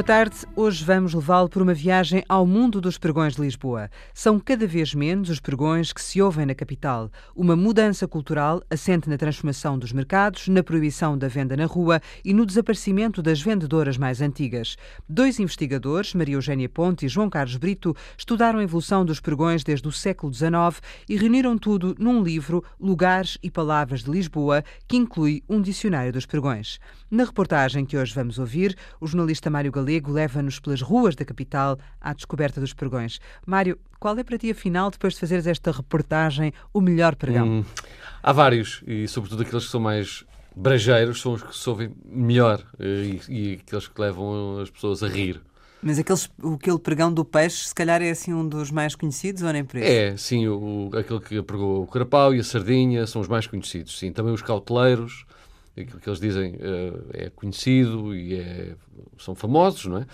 Boa tarde. Hoje vamos levá-lo por uma viagem ao mundo dos pregões de Lisboa. São cada vez menos os pregões que se ouvem na capital. Uma mudança cultural assente na transformação dos mercados, na proibição da venda na rua e no desaparecimento das vendedoras mais antigas. Dois investigadores, Maria Eugénia Ponte e João Carlos Brito, estudaram a evolução dos pregões desde o século XIX e reuniram tudo num livro, Lugares e Palavras de Lisboa, que inclui um dicionário dos pregões. Na reportagem que hoje vamos ouvir, o jornalista Mário Galego leva-nos pelas ruas da capital à descoberta dos pregões. Mário, qual é para ti, afinal, depois de fazeres esta reportagem, o melhor pregão? Hum, há vários, e sobretudo aqueles que são mais brajeiros são os que se ouvem melhor eh, e, e aqueles que levam as pessoas a rir. Mas aqueles, aquele pregão do peixe, se calhar é assim um dos mais conhecidos ou nem por isso? É, sim, o, aquele que pregou o carapau e a sardinha são os mais conhecidos, sim. Também os cauteleiros, aquilo que eles dizem uh, é conhecido e é, são famosos, não é?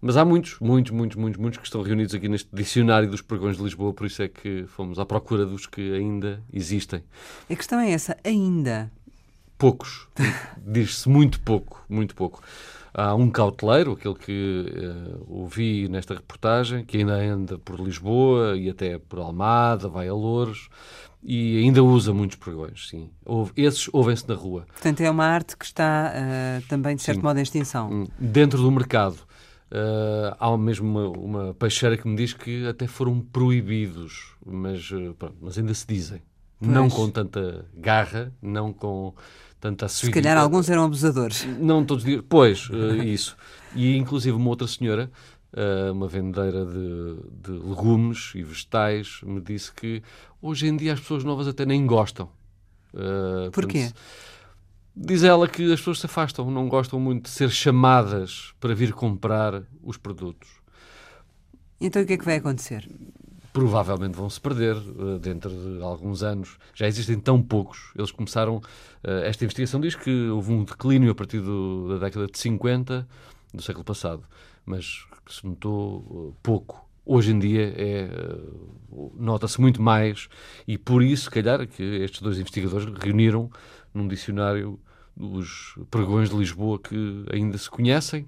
Mas há muitos, muitos, muitos, muitos, muitos que estão reunidos aqui neste dicionário dos pregões de Lisboa, por isso é que fomos à procura dos que ainda existem. A questão é essa, ainda? Poucos. Diz-se muito pouco, muito pouco. Há um cauteleiro, aquele que uh, ouvi nesta reportagem, que ainda anda por Lisboa e até por Almada, vai a Louros e ainda usa muitos pregões, sim. Esses ouvem-se na rua. Portanto, é uma arte que está uh, também, de certo sim. modo, em extinção. Hum, dentro do mercado. Uh, há mesmo uma, uma, peixeira que me diz que até foram proibidos, mas, pronto, mas ainda se dizem. Pois. Não com tanta garra, não com tanta Se calhar alguns eram abusadores. Não todos dias. Pois, isso. E inclusive uma outra senhora uh, uma vendeira de, de, legumes e vegetais, me disse que hoje em dia as pessoas novas até nem gostam. Uh, Porquê? Portanto, diz ela que as pessoas se afastam, não gostam muito de ser chamadas para vir comprar os produtos. Então o que é que vai acontecer? Provavelmente vão se perder uh, dentro de alguns anos. Já existem tão poucos. Eles começaram. Uh, esta investigação diz que houve um declínio a partir do, da década de 50 do século passado mas que se notou uh, pouco. Hoje em dia é, nota-se muito mais e por isso, se calhar, que estes dois investigadores reuniram num dicionário os pregões de Lisboa que ainda se conhecem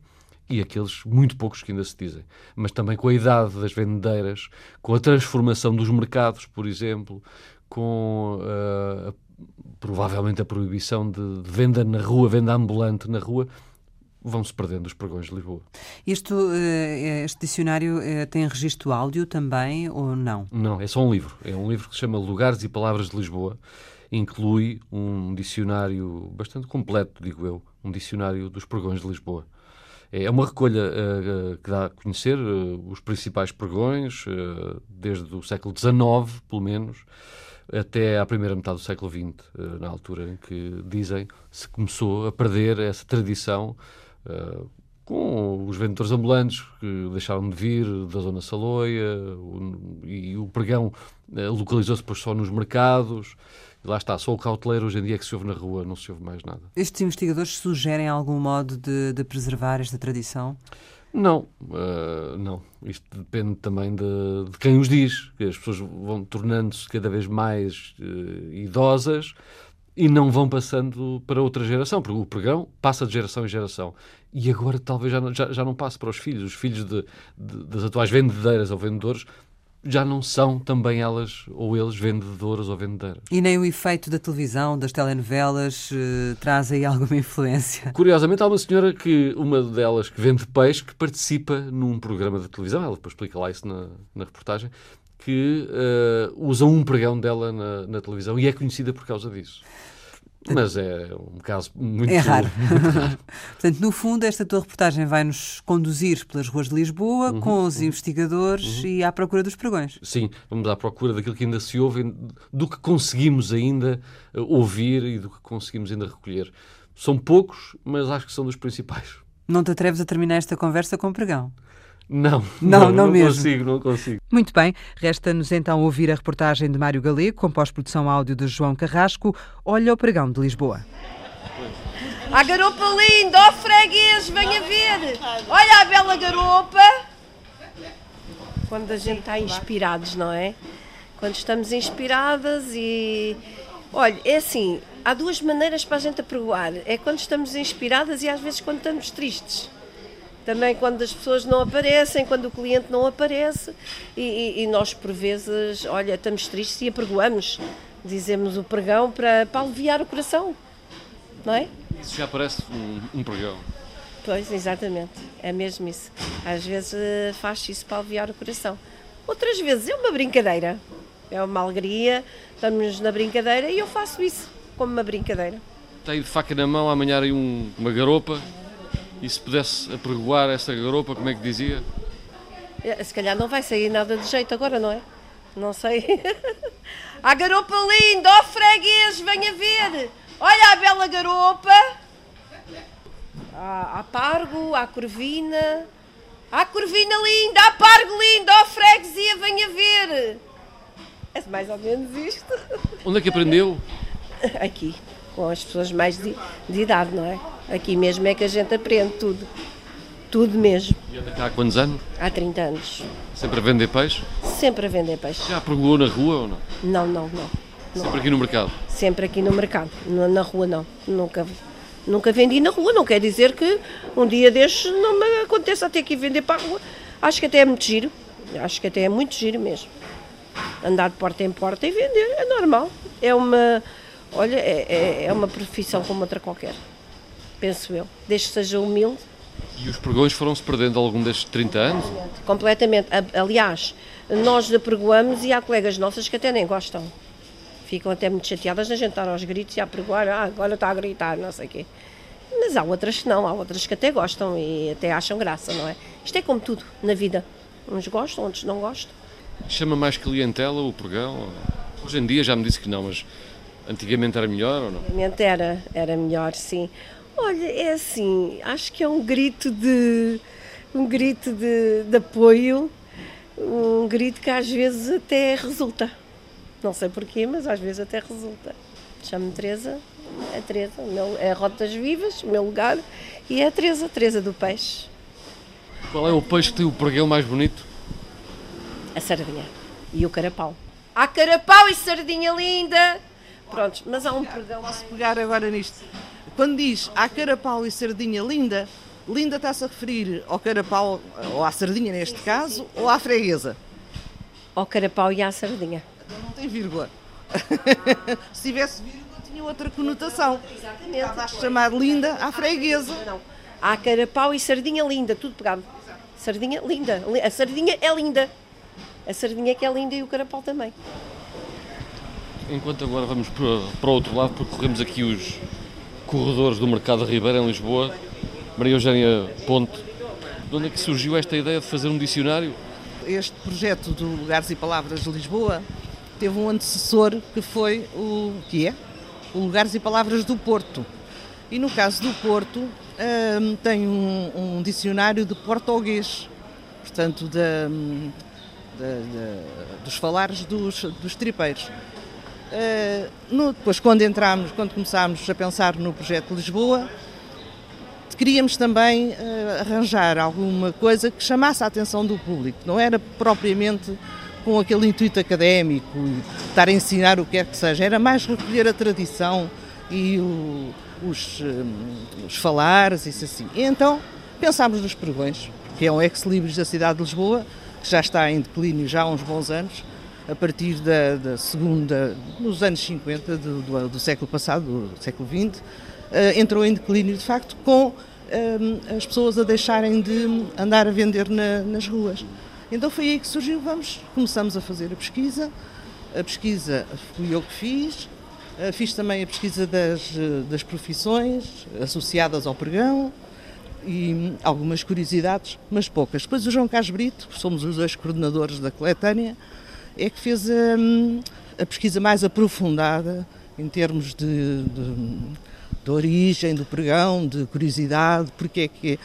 e aqueles muito poucos que ainda se dizem. Mas também com a idade das vendedeiras, com a transformação dos mercados, por exemplo, com uh, provavelmente a proibição de, de, venda na rua, venda ambulante na rua, vão-se perdendo os pregões de Lisboa. Este, eh, este dicionário eh, tem registro áudio também ou não? Não, é só um livro. É um livro que se chama Lugares e Palavras de Lisboa. Inclui um dicionário bastante completo, digo eu, um dicionário dos pregões de Lisboa. É uma recolha uh, que dá a conhecer uh, os principais pregões, uh, desde o século XIX, pelo menos, até à primeira metade do século XX, na altura em que, dizem, se começou a perder essa tradição com os vendedores ambulantes que deixaram de vir da zona Saloia o, e o pregão localizou-se só nos mercados. E lá está, só o cauteleiro hoje em dia é que se ouve na rua, não se ouve mais nada. Estes investigadores sugerem algum modo de, de preservar esta tradição? Não, uh, não. Isto depende também de, de, quem os diz. As pessoas vão tornando-se cada vez mais uh, idosas e não vão passando para outra geração, porque o pregão passa de geração em geração. E agora talvez já, já, já não passe para os filhos. Os filhos de, de, das atuais vendedeiras ou vendedores já não são também elas ou eles vendedoras ou vendedeiras. E nem o efeito da televisão, das telenovelas, uh, traz aí alguma influência? Curiosamente, há uma senhora que, uma delas que vende peixe, que participa num programa de televisão, ela depois explica lá isso na, na reportagem, que uh, usa um pregão dela na, na, televisão e é conhecida por causa disso. Mas é um caso muito, é raro. Muito raro. Portanto, no fundo, esta tua reportagem vai-nos conduzir pelas ruas de Lisboa uhum, com os uhum, investigadores uhum. e à procura dos pregões. Sim, vamos à procura daquilo que ainda se ouve, do que conseguimos ainda eh, ouvir e do que conseguimos ainda recolher. São poucos, mas acho que são dos principais. Não te atreves a terminar esta conversa com pregão? Não, não, não, não, mesmo. consigo, não consigo. Muito bem, resta-nos então ouvir a reportagem de Mário Galego, com pós-produção áudio de João Carrasco, Olha o Pregão de Lisboa. A garopa linda, ó oh, freguês, venha ver. Olha a bela garopa. Quando a gente está inspirados, não é? Quando estamos inspiradas e... Olha, é assim, há duas maneiras para a gente apregoar. É quando estamos inspiradas e às vezes quando estamos tristes também quando as pessoas não aparecem, quando o cliente não aparece e, e, nós por vezes, olha, estamos tristes e apregoamos, dizemos o pregão para, para aliviar o coração, não é? Isso já parece um, um pregão. Pois, exatamente, é mesmo isso. Às vezes eh, faz isso para aliviar o coração. Outras vezes é uma brincadeira, é uma alegria, estamos na brincadeira e eu faço isso como uma brincadeira. Tem de faca na mão amanhar aí um, uma garopa e se pudesse apregoar essa garopa, como é que dizia? É, se calhar não vai sair nada de jeito agora, não é? Não sei. a garopa linda, ó oh, freguês, venha ver! Olha a bela garopa! Há, há pargo, há corvina. Há corvina linda, há pargo lindo, ó oh, freguesia, venha ver! É mais ou menos isto. Onde é que aprendeu? Aqui, com as pessoas mais de, de idade, não é? Aqui mesmo é que a gente aprende tudo. Tudo mesmo. E anda cá há quantos anos? Há 30 anos. Sempre a vender peixe? Sempre a vender peixe. Já pregou na rua ou não? Não, não, não. não. Sempre aqui no mercado? Sempre aqui no mercado. Na rua não. Nunca, nunca vendi na rua. Não quer dizer que um dia destes não me aconteça ter que vender para a rua. Acho que até é muito giro. Acho que até é muito giro mesmo. Andar de porta em porta e vender. É normal. É uma Olha, é, é, é uma profissão como outra qualquer, penso eu, desde que seja humilde. E os pregões foram-se perdendo ao longo destes 30 anos? Completamente. Aliás, nós apregoamos e há colegas nossas que até nem gostam. Ficam até muito chateadas na gente estar aos gritos e a pregoar, ah, agora está a gritar, não sei o quê. Mas há outras que não, há outras que até gostam e até acham graça, não é? Isto é como tudo na vida. Uns gostam, outros não gostam. Chama mais clientela o pregão? Hoje em dia já me disse que não, mas Antigamente era melhor ou não? Antigamente era, era melhor, sim. Olha, é assim, acho que é um grito de um grito de, de apoio, um grito que às vezes até resulta. Não sei porquê, mas às vezes até resulta. Chamo-me Teresa, é Teresa, meu, é Rotas Vivas, o meu lugar, e é a Teresa, Teresa do Peixe. Qual é o peixe que tem o pregão mais bonito? A sardinha e o carapau. Há carapau e sardinha linda! Prontos, mas há um perdão. Posso pegar agora nisto? Quando diz há carapau e sardinha linda, linda está-se a referir ao carapau, ou à sardinha neste caso, ou à freguesa? Ao carapau e à sardinha. Então não tem vírgula. Se tivesse vírgula, tinha outra conotação. Exatamente. Estava a chamar linda à freguesa. Não. Há carapau e sardinha linda, tudo pegado. Sardinha linda. A sardinha é linda. A sardinha que é linda e o carapau também. Enquanto agora vamos para, o outro lado, percorremos aqui os corredores do Mercado da Ribeira, em Lisboa. Maria Eugénia Ponte, de onde é que surgiu esta ideia de fazer um dicionário? Este projeto do Lugares e Palavras de Lisboa teve um antecessor que foi o que é? O Lugares e Palavras do Porto. E no caso do Porto, hum, tem um, um, dicionário de português, portanto, hum, dos falares dos, dos tripeiros. Uh, no, depois, quando entramos, quando começámos a pensar no projeto Lisboa, queríamos também uh, arranjar alguma coisa que chamasse a atenção do público. Não era propriamente com aquele intuito académico, estar a ensinar o que quer que seja, era mais recolher a tradição e o, os, um, os falares, isso assim. E então pensámos nos pregões, que é um ex-libris da cidade de Lisboa, que já está em declínio já há uns bons anos, a partir da, da segunda, nos anos 50 do, do, do, século passado, do século XX, uh, entrou em declínio de facto com uh, as pessoas a deixarem de andar a vender na, nas ruas. Então foi aí que surgiu, vamos, começamos a fazer a pesquisa, a pesquisa fui eu que fiz, uh, fiz também a pesquisa das, das profissões associadas ao pregão, e algumas curiosidades, mas poucas. Depois o João Carlos Brito, somos os dois coordenadores da coletânea, é que fez a, hum, a pesquisa mais aprofundada em termos de, de, de, origem do pregão, de curiosidade, porque é que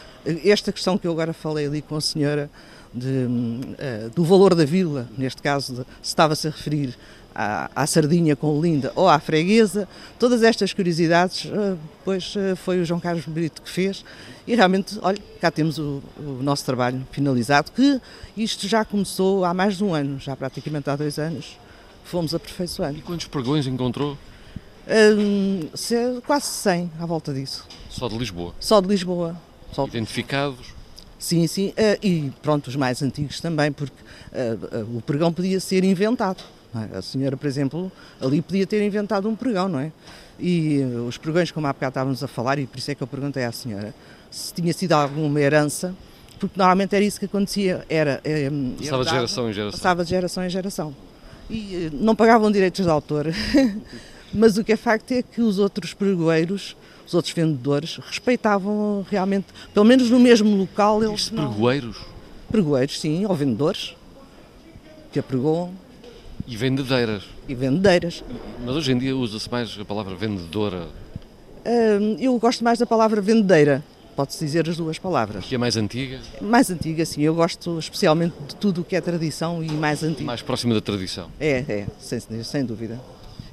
esta questão que eu agora falei ali com a senhora de, uh, do valor da vila, neste caso se estava-se a referir à, à, sardinha com linda ou à freguesa, todas estas curiosidades, uh, depois uh, foi o João Carlos Brito que fez e realmente, olha, cá temos o, o, nosso trabalho finalizado, que isto já começou há mais de um ano, já praticamente há dois anos, fomos aperfeiçoando. E quantos pregões encontrou? Quase 100 à volta disso. Só de Lisboa? Só de Lisboa. Só Identificados? Sim, sim, uh, e pronto, os mais antigos também, porque uh, uh, o pregão podia ser inventado. É? A senhora, por exemplo, ali podia ter inventado um pregão, não é? E os pregões, como há bocado estávamos a falar, e por isso é que eu perguntei à senhora se tinha sido alguma herança, porque normalmente era isso que acontecia, era... passava de geração em geração. Passava de geração em geração. E não pagavam direitos de autor, mas o que é facto é que os outros pregoeiros os outros vendedores respeitavam realmente, pelo menos no mesmo local. Eles não... pregoeiros? Pregoeiros, sim, ou vendedores que apregoam. E vendedeiras. E vendedeiras. Mas hoje em dia usa-se mais a palavra vendedora? Uh, eu gosto mais da palavra vendedeira. Pode-se dizer as duas palavras. Que é mais antiga? Mais antiga, sim. Eu gosto especialmente de tudo o que é tradição e mais antigo. Mais próximo da tradição? É, é, sem, sem dúvida.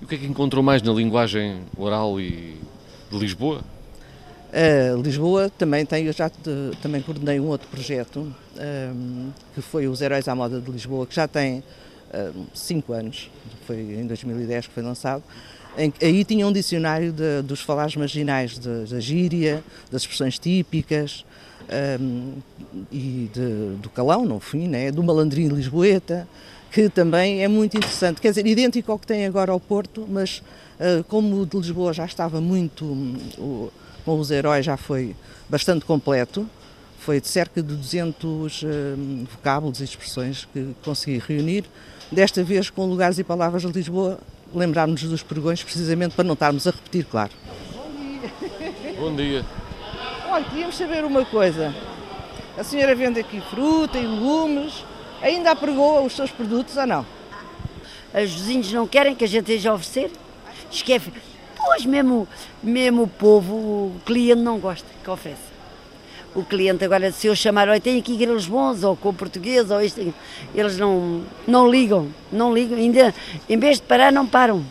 E o que é que encontrou mais na linguagem oral e de Lisboa? Uh, Lisboa também tem, eu já te, também coordenei um outro projeto um, que foi os Heróis à Moda de Lisboa, que já tem 5 uh, anos, foi em 2010 que foi lançado. Em, aí tinha um dicionário de, dos falares marginais da gíria, das expressões típicas um, e de, do calão, no fim, né, do malandrinho lisboeta, que também é muito interessante. Quer dizer, idêntico ao que tem agora ao Porto, mas uh, como o de Lisboa já estava muito, um, com os heróis já foi bastante completo, foi de cerca de 200 uh, vocábulos e expressões que consegui reunir. Desta vez, com lugares e palavras de Lisboa, lembrarmos dos pregões, precisamente para não estarmos a repetir, claro. Bom dia. Bom dia. Olha, queríamos saber uma coisa. A senhora vende aqui fruta e legumes, Ainda apregou os seus produtos ou não? Os vizinhos não querem que a gente esteja a oferecer? Esquece. Pois mesmo, mesmo o povo, o cliente não gosta que ofereça. O cliente agora, se eu chamar, olha, tem aqui grelos bons, ou com português, ou isto, eles não, não ligam, não ligam, ainda, em vez de parar, não param.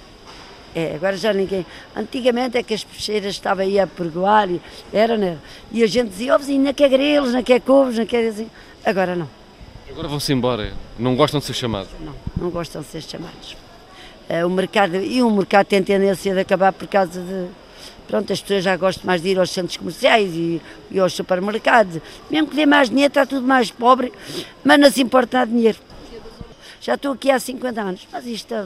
É, agora já ninguém. Antigamente é que as peixeiras estavam aí a pergoar, era, né? E a gente dizia, ó oh, vizinho, não quer grelos, não quer couves, não quer assim. Agora não. Agora vão-se embora. Não gostam de ser chamados? Não, não gostam de ser chamados. Uh, o mercado, e o mercado tem tendência de acabar por causa de. Pronto, as pessoas já gostam mais de ir aos centros comerciais e, e aos supermercados. Mesmo que dê mais dinheiro, está tudo mais pobre, mas não se importa dar dinheiro. Já estou aqui há 50 anos, mas isto. É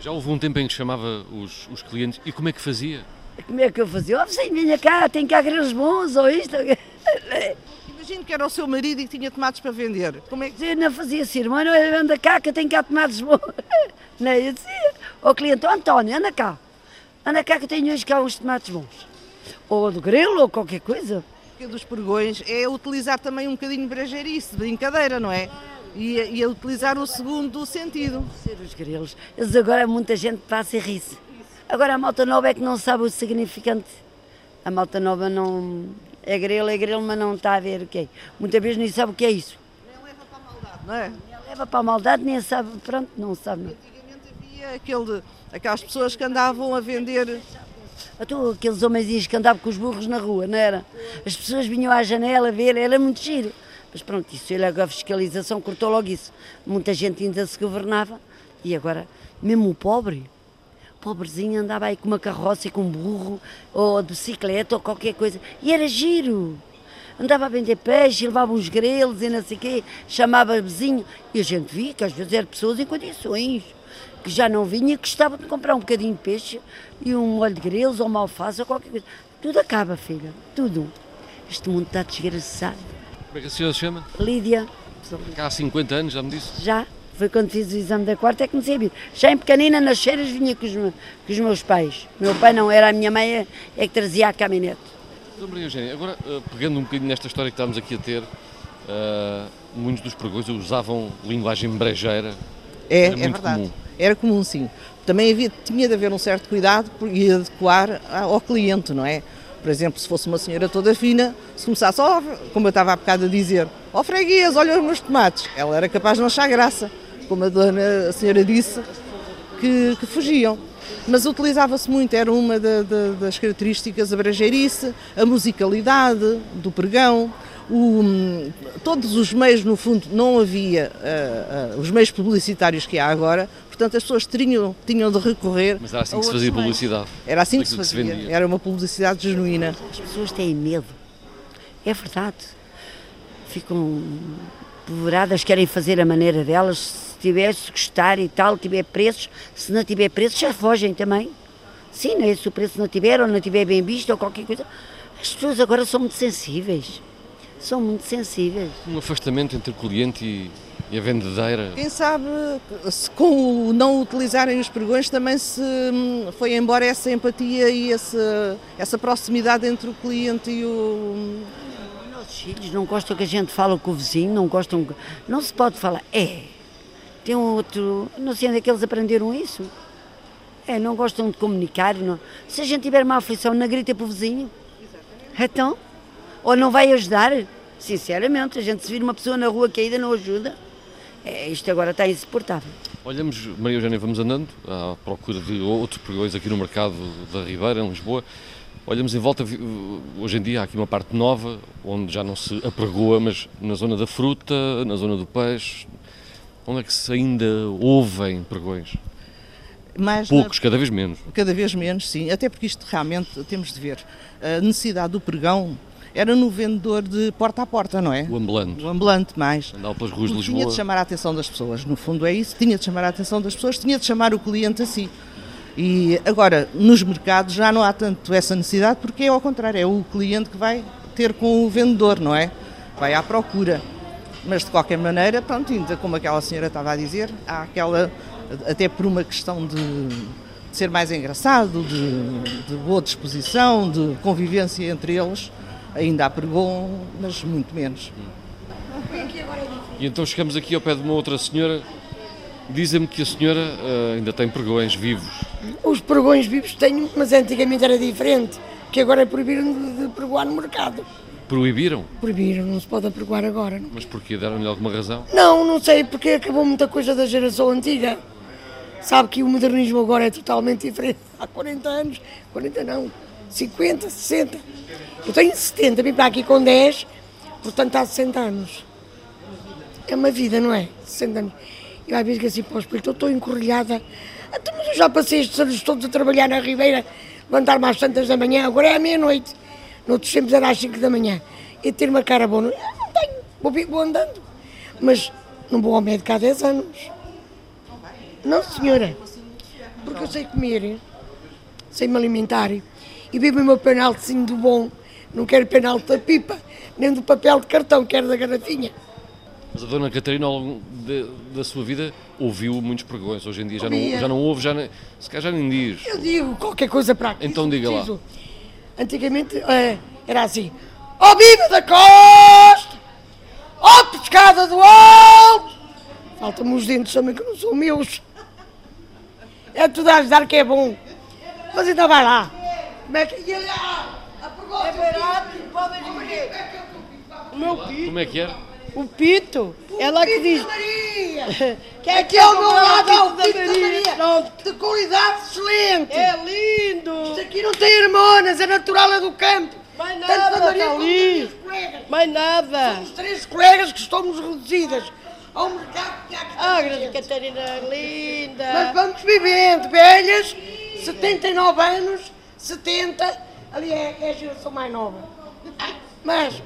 já houve um tempo em que chamava os, os clientes e como é que fazia? Como é que eu fazia? Oh, vizinho, venha cá, tem cá grelos bons ou isto. Imagino que era o seu marido e que tinha tomates para vender. Como é que... Eu não fazia assim, irmão, não, anda cá que eu tenho cá tomates bons. Não, eu dizia ao cliente, oh, António, anda cá. Anda cá que eu tenho hoje cá uns tomates bons. Ou do grelo, ou qualquer coisa. Dos pregões é utilizar também um bocadinho de brejeirice, de brincadeira, não é? E, e a utilizar o segundo sentido. Ser os grelos. Eles agora muita gente passa e ri-se. Agora a malta nova é que não sabe o significante. A malta nova não, é grelo, é grelo, mas não está a ver o que é. Muitas vezes nem sabe o que é isso. Nem leva para a maldade, não é? Nem leva para a maldade, nem sabe, pronto, não sabe. Não. Antigamente havia aquele, aquelas pessoas que andavam a vender. Então, aqueles homens que andavam com os burros na rua, não era? As pessoas vinham à janela ver, era muito giro. Mas pronto, isso ele a fiscalização cortou logo isso. Muita gente ainda se governava e agora, mesmo o pobre, pobrezinho andava aí com uma carroça e com um burro, ou de bicicleta, ou qualquer coisa. E era giro. Andava a vender peixe, levava uns grelos e não sei o quê, chamava vizinho. E a gente via que às vezes eram pessoas em condições, que já não vinha e gostavam de comprar um bocadinho de peixe e um molho de grelos ou uma alface ou qualquer coisa. Tudo acaba, filha, tudo. Este mundo está desgraçado. Como é que a senhora se chama? Lídia. Há 50 anos, já me disse? Já. Foi quando fiz o exame da quarta é que me sabia. Já em pequenina, nas feiras, vinha com os, com os meus pais. Meu pai não era, a minha mãe é, que trazia a caminhonete. Então, Maria Eugênia, agora, uh, pegando um bocadinho nesta história que estamos aqui a ter, uh, muitos dos pregões usavam linguagem brejeira. É, é verdade. Comum. Era comum, sim. Também havia, tinha de haver um certo cuidado e adequar ao cliente, não é? Por exemplo, se fosse uma senhora toda fina, se começasse, oh, como eu estava há bocado a dizer, ó oh, freguês, olha os meus tomates, ela era capaz de não achar graça como a dona a senhora disse, que, que fugiam. Mas utilizava-se muito, era uma da, da, das características a brejeirice, a musicalidade do pregão, o, todos os meios, no fundo, não havia uh, uh, os meios publicitários que há agora, portanto as pessoas tinham, tinham de recorrer. Mas era assim que se fazia publicidade. Era assim que se fazia, que se era uma publicidade genuína. As pessoas têm medo, é verdade. ficam apavoradas, querem fazer a maneira delas, se tiver, se gostar e tal, tiver preços, se não tiver preços já fogem também. Sim, não é? se o preço não tiver ou não tiver bem visto ou qualquer coisa. As pessoas agora são muito sensíveis. São muito sensíveis. Um afastamento entre cliente e, e a vendedeira. Quem sabe se com o não utilizarem os pregões também se hum, foi embora essa empatia e esse, essa proximidade entre o cliente e o. Os nossos filhos não gostam que a gente fale com o vizinho, não gostam. que- Não se pode falar. É. Tem um outro. Não sei onde é que eles aprenderam isso. É, não gostam de comunicar. Não. Se a gente tiver uma aflição, não grita para o vizinho. Então? Ou não vai ajudar? Sinceramente, a gente se vir uma pessoa na rua caída, não ajuda. É, isto agora está insuportável. Olhamos, Maria Eugénia, vamos andando à procura de outros pregões aqui no mercado da Ribeira, em Lisboa. Olhamos em volta, hoje em dia há aqui uma parte nova, onde já não se apregoa, mas na zona da fruta, na zona do peixe, onde é que se ainda ouvem pregões? Mais na- Poucos, cada vez menos. Cada vez menos, sim. Até porque isto realmente temos de ver. A necessidade do pregão era no vendedor de porta a porta, não é? O ambulante, O ambulante mais. andava pelas ruas de Porque Tinha Lisboa. de chamar a atenção das pessoas, no fundo é isso, tinha de chamar a atenção das pessoas, tinha de chamar o cliente a si. E agora, nos mercados já não há tanto essa necessidade, porque é ao contrário, é o cliente que vai ter com o vendedor, não é? Vai à procura. Mas de qualquer maneira, pronto, ainda como aquela senhora estava a dizer, há aquela, até por uma questão de, de ser mais engraçado, de, de boa disposição, de convivência entre eles, ainda há pregão, mas muito menos. E então chegamos aqui ao pé de uma outra senhora. Dizem-me que a senhora ah, ainda tem pregões vivos. Os pregões vivos tenho, mas antigamente era diferente, que agora proibiram de, de pregoar no mercado. Proibiram? Proibiram, não se pode apregoar agora. não. Mas porquê? Deram-lhe alguma razão? Não, não sei, porque acabou muita coisa da geração antiga. Sabe que o modernismo agora é totalmente diferente. Há 40 anos, 40 não, 50, 60. Eu tenho 70, vim para aqui com 10, portanto há 60 anos. É uma vida, não é? 60 anos. Eu às vezes digo assim para o espelho, estou encorrilhada. Então, mas eu já passei estes anos todos a trabalhar na Ribeira, levantar-me às tantas da manhã, agora é à meia-noite. Noutros tempos era às 5 da manhã. E ter uma cara boa, eu não tenho, vou, vou andando. Mas não vou ao médico há 10 anos. Não, senhora. Porque eu sei comer, sei me alimentar e bebo o meu penaltezinho do bom. Não quero penalti da pipa, nem do papel de cartão, quero da garrafinha. Mas a Dona Catarina, ao longo de- da sua vida, ouviu muitos pregões. Hoje em dia já não, já não ouve, já nem, se calhar já nem diz. Eu digo qualquer coisa para aqui. Então diga lá. preciso. Antigamente eh, era assim: Ó Biba da Costa! Ó Pescada do Alto! Faltam-me os dentes também que não são meus. É tudo a ajudar que é bom. Mas ainda vai lá. Como é que. E olha, a pergunta. É barato, podem dizer. O meu pito, Como é que era? o pito, ela que diz. Maria! Que é Aqui é o meu lado, é o da Pito da Maria! Pronto. De qualidade excelente! É lindo. Isto aqui não tem hormonas, é natural, é do campo. Mais Tanto nada, da Maria ali. Mais nada. Os três colegas que estamos reduzidas ao mercado que há que Ah. Grande Catarina, linda. Mas vamos vivendo, velhas, 79 anos, 70, ali é, é a geração mais nova. Mas,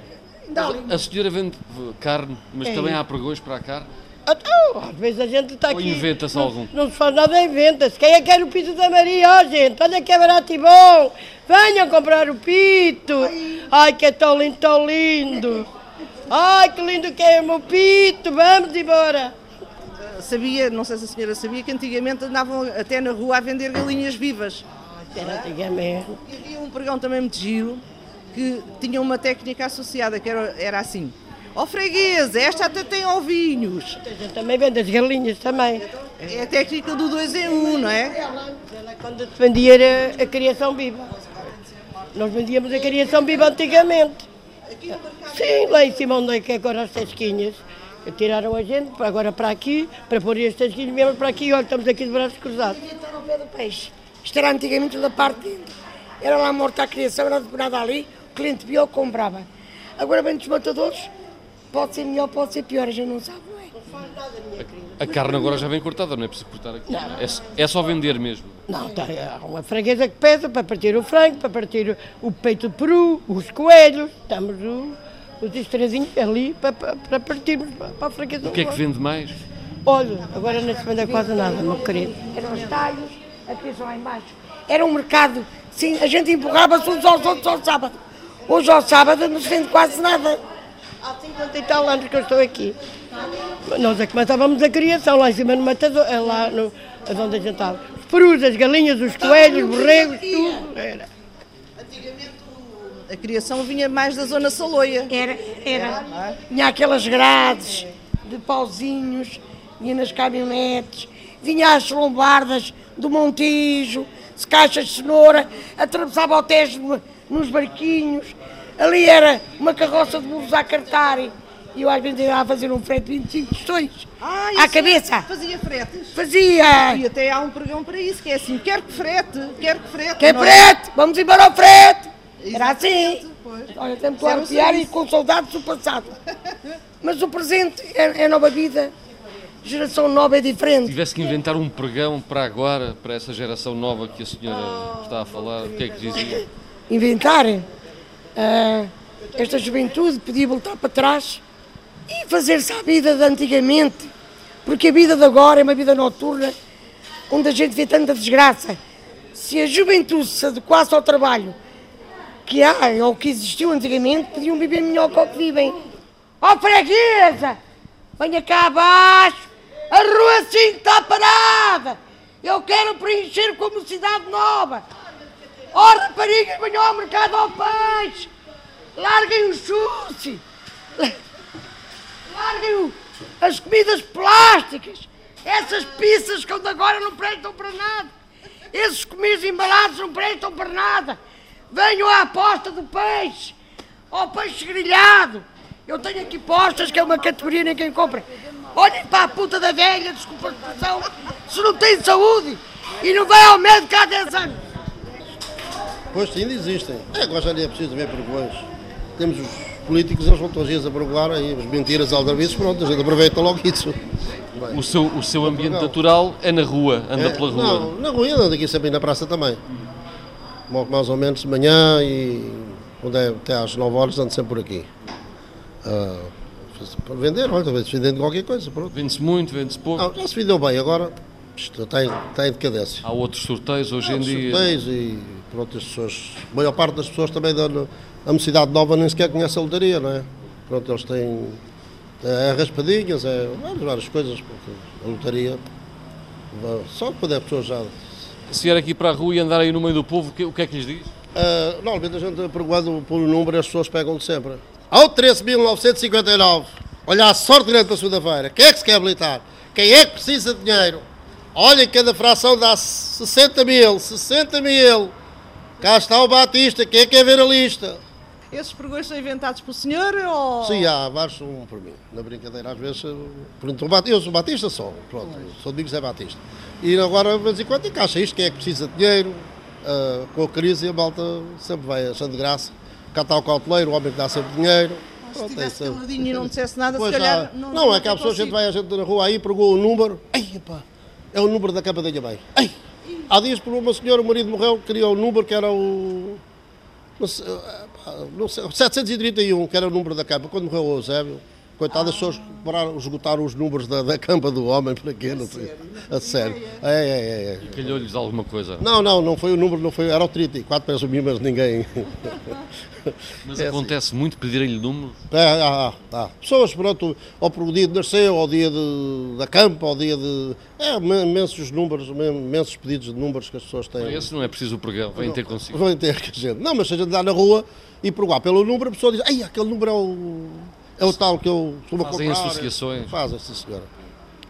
ali. A senhora vende carne, mas É. também há pregões para a carne? Então, às vezes a gente está Ou aqui. inventa-se algum? Não se faz nada, inventa-se. Quem é que quer o pito da Maria? Ó, gente, olha que é barato e bom. Venham comprar o pito. Ai, que é tão lindo, tão lindo. Ai, que lindo que é o meu pito. Vamos embora. Sabia, não sei se a senhora sabia, que antigamente andavam até na rua a vender galinhas vivas. Era antigamente. E havia um pregão também muito giro que tinha uma técnica associada, que era, era assim. Ó freguês, esta até tem ovinhos. A gente também vende as galinhas também. É a técnica do dois em um, não é? Ela, quando se vendia era a criação viva. Nós vendíamos a criação viva antigamente. Sim, lá em cima onde é que é agora as tasquinhas. Tiraram a gente para agora para aqui, para pôr as tasquinhas mesmo para aqui. Olha, estamos aqui de braços cruzados. Está ao pé do peixe. Isto era antigamente da parte de dentro. Era lá morta a criação, era depenada ali, o cliente via ou comprava. Agora vem dos matadores, pode ser melhor, pode ser pior, gente não sabe, não é? A carne agora já vem cortada, não é preciso cortar aqui. É, é só vender mesmo. Não, tá, há uma freguesa que pesa para partir o frango, para partir o peito de peru, os coelhos. Estamos o, os estrezinhos ali para, para, para partirmos para, a fraqueza O que é que vende mais? Olha, agora não se vende quase nada, meu querido. Eram os talhos, aqui só lá embaixo. Era um mercado, sim, a gente empurrava-se uns aos outros ao sábado. Hoje ao sábado não se vende quase nada. Há 50 e tal anos que eu estou aqui. Nós é que matávamos a criação lá em cima no matador, é lá no, onde a gente estava. Os perus, as galinhas, os coelhos, os borregos, tudo. Era. A criação vinha mais da zona saloia. Era, era. Tinha aquelas grades de pauzinhos, vinha nas caminhonetes, vinha lombardas do Montijo, de caixas de cenoura, atravessava o Tejo nos barquinhos. Ali era uma carroça de burros a cartar. E eu às vezes ia fazer um frete de 25 questões. Ah, à isso cabeça. Fazia fretes. Fazia. E até há um pregão para isso, que é assim, quer que frete, quer que frete. Quer é? frete? Vamos embora ao frete. Era assim. Pois. Olha, é um arrepiar e com saudades do passado. Mas o presente é, é nova vida. Geração nova é diferente. Tivesse que inventar um pregão para agora, para essa geração nova que a senhora está a falar, o que é que dizia? Inventar ah, esta juventude, podia voltar para trás e fazer-se a vida de antigamente. Porque a vida de agora é uma vida noturna onde a gente vê tanta desgraça. Se a juventude se adequasse ao trabalho que há ou que existiu antigamente, podiam viver melhor que o que vivem. Ó freguesa! Venha cá abaixo! A rua 5 está parada! Eu quero preencher como cidade nova! Ó raparigas, venham ao mercado ao peixe! Larguem o chute! Larguem o- as comidas plásticas! Essas pizzas que agora não prestam para nada! Esses comidos embalados não prestam para nada! Venham à aposta do peixe! Ao peixe grelhado! Eu tenho aqui postas que é uma categoria quem compra. Olhem para a puta da velha, desculpa a expressão, se não tem saúde e não vai ao médico há 10 anos. Pois sim, ainda existem. É, agora já nem é preciso ver pregões. Temos os políticos, eles vão todos os dias a pregoar aí as mentiras aldrabices, pronto, a gente aproveita logo isso. O seu, o seu ambiente natural é na rua, anda É, pela rua. Não, na rua ando aqui sempre na praça também. Mais ou menos de manhã e quando é até às 9 horas ando sempre por aqui. Para vender, olha, talvez vendendo qualquer coisa. Vende-se muito, vende-se pouco. Não, já se vendeu bem, agora isto está em, está em decadência. Há outros sorteios hoje em dia. sorteios e pronto, as pessoas, a maior parte das pessoas também da a mocidade nova nem sequer conhece a lotaria, não é? Pronto, eles têm é, raspadinhas, é várias, várias coisas, porque a lotaria só quando é pessoas já. Se vier aqui para a rua e andar aí no meio do povo, o que, o que é que lhes diz? Ah, normalmente a gente perguntando pelo número e as pessoas pegam de sempre. Ao 13.959, olha a sorte grande para segunda-feira. Quem é que se quer habilitar? Quem é que precisa de dinheiro? Olha, cada fração dá 60 mil, 60 mil. Cá está o Batista, quem é que quer ver a lista? Esses pregões são inventados pelo senhor ou... Sim, há vários um por mim. Na brincadeira, às vezes, perguntam, o Bat- eu sou Batista só, pronto, sou Domingos é Batista. E agora, de vez em quando, encaixa isto, quem é que precisa de dinheiro, ah, com a crise, a malta sempre vai achando graça. Cá está o cauteleiro, o homem que dá sempre dinheiro. Se Pronto, é tivesse isso. caladinho e não dissesse nada, Pois se calhar... há- não, é que há pessoas, a gente vai a gente na rua aí, pegou o número, ai, epá, é o número da capa da minha mãe. Ai, há dias por uma senhora, o marido morreu, queria o número que era o... Não não sei, 731, que era o número da capa, quando morreu o Eusébio. Coitado, as pessoas pararam, esgotaram os números da, da campa do homem, para quê? Não sei. A sério. É, é, é. é. Calhou-lhes alguma coisa. Não, não, não foi o número, não foi, era o 34, peço mil, mas ninguém. Mas É acontece muito pedirem-lhe número. É, há, há, há. Pessoas, pronto, ou para o dia de nasceu, ou dia de, da campa, ou dia de. É, imensos números, imensos pedidos de números que as pessoas têm. Esse não é preciso o pregão, vem ter consigo. Vão ter que a gente. Não, mas se a gente andar na rua e provar pelo número, a pessoa diz: Ai, aquele número é o, é o tal que eu costumo Fazem comprar. associações. Fazem, sim, senhora.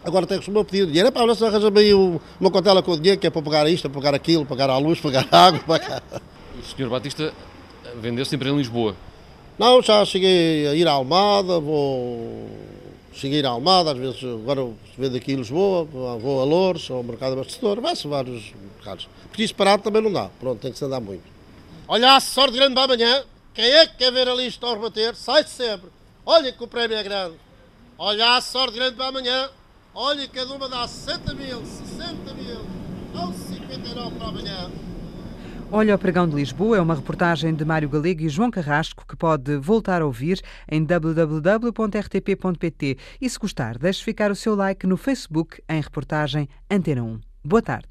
Agora tem que costuma pedir dinheiro. É para olha, arranja-me aí o- uma contela com dinheiro que é para pagar isto, para pagar aquilo, pagar a luz, pagar a água. Pagar... O Sr. Batista vendeu sempre em Lisboa. Não, já cheguei a ir à Almada, vou. Cheguei a ir à Almada, às vezes agora vendo aqui em Lisboa, vou a Louros, ao Mercado Abastecedor, vai-se vários mercados. Porque isso parado também não dá, pronto, tem que se andar muito. Olha a sorte grande para amanhã, quem é que quer ver a lista ao rebater, sai-se sempre. Olha que o prémio é grande. Olha a sorte grande para amanhã, olha que cada uma dá 60 mil, 60 mil, ou 59 para amanhã. Olha o Pregão de Lisboa é uma reportagem de Mário Galego e João Carrasco que pode voltar a ouvir em www.rtp.pt e se gostar, deixe ficar o seu like no Facebook em reportagem Antena 1. Boa tarde.